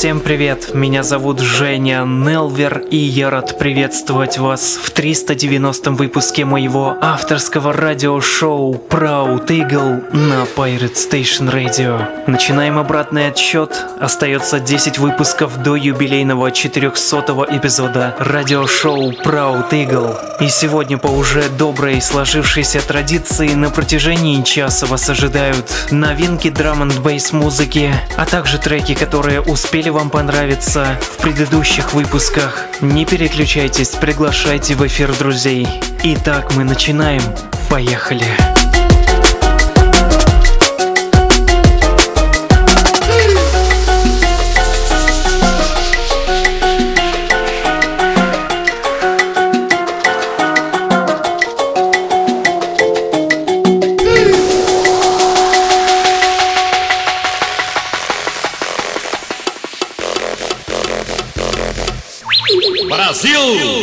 Всем привет, меня зовут Женя Нелвер, и я рад приветствовать вас в 390 выпуске моего авторского радиошоу Proud Eagle на Pirate Station Radio. Начинаем обратный отсчет, остается 10 выпусков до юбилейного 400 эпизода радиошоу Proud Eagle. И сегодня по уже доброй сложившейся традиции на протяжении часа вас ожидают новинки драм н бейс музыки, а также треки, которые успели вам понравиться в предыдущих выпусках. Не переключайтесь, приглашайте в эфир друзей. Итак, мы начинаем. Поехали! Brasil!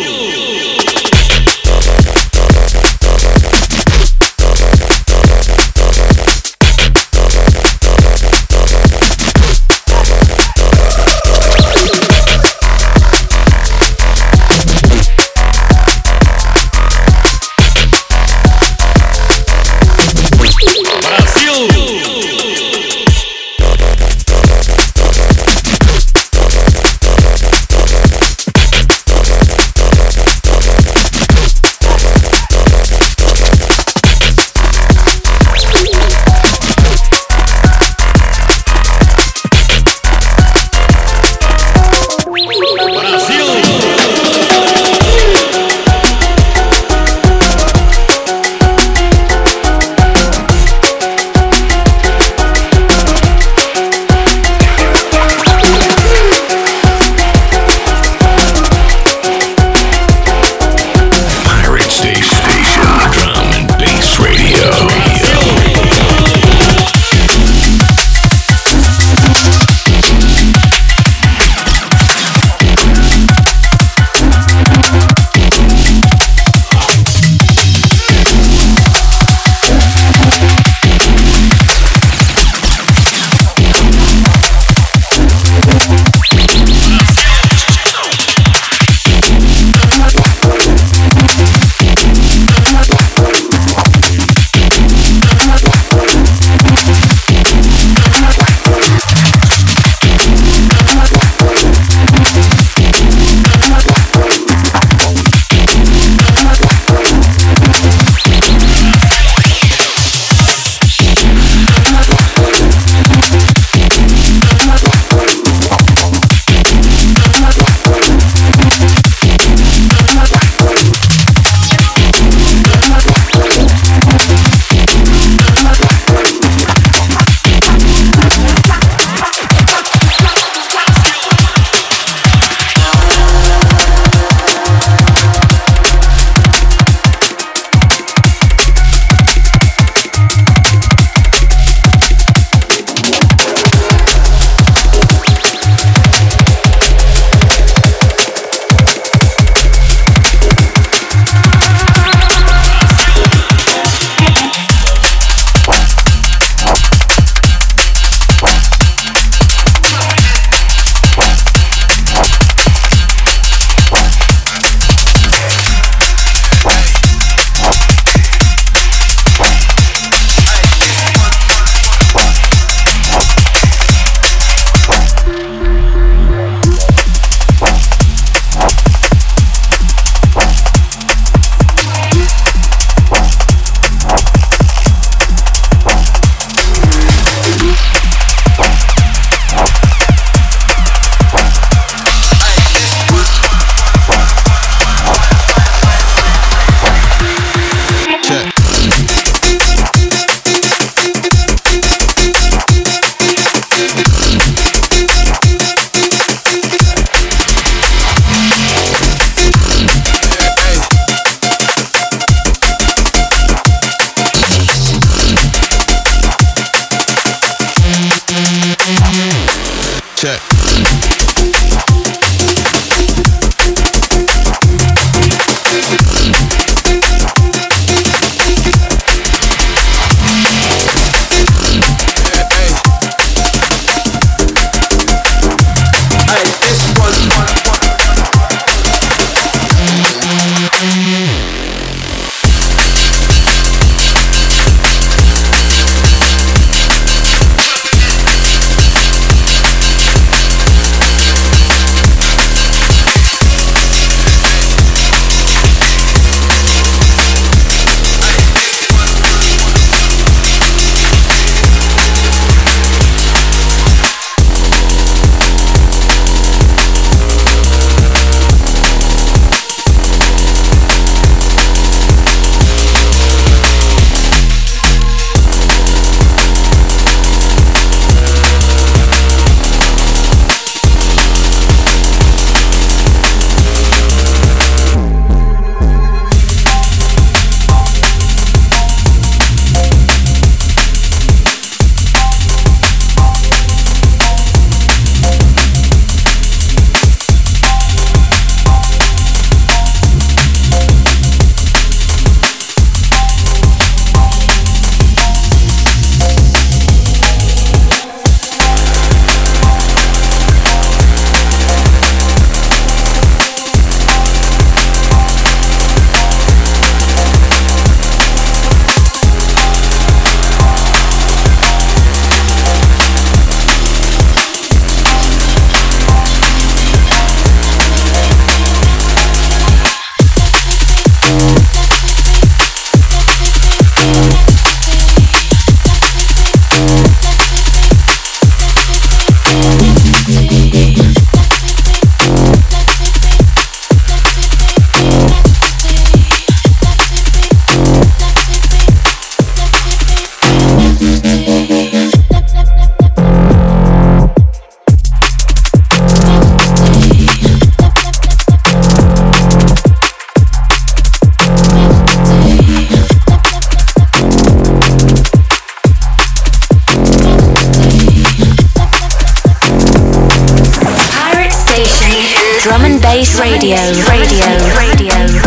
Radio. Radio. Radio. Radio.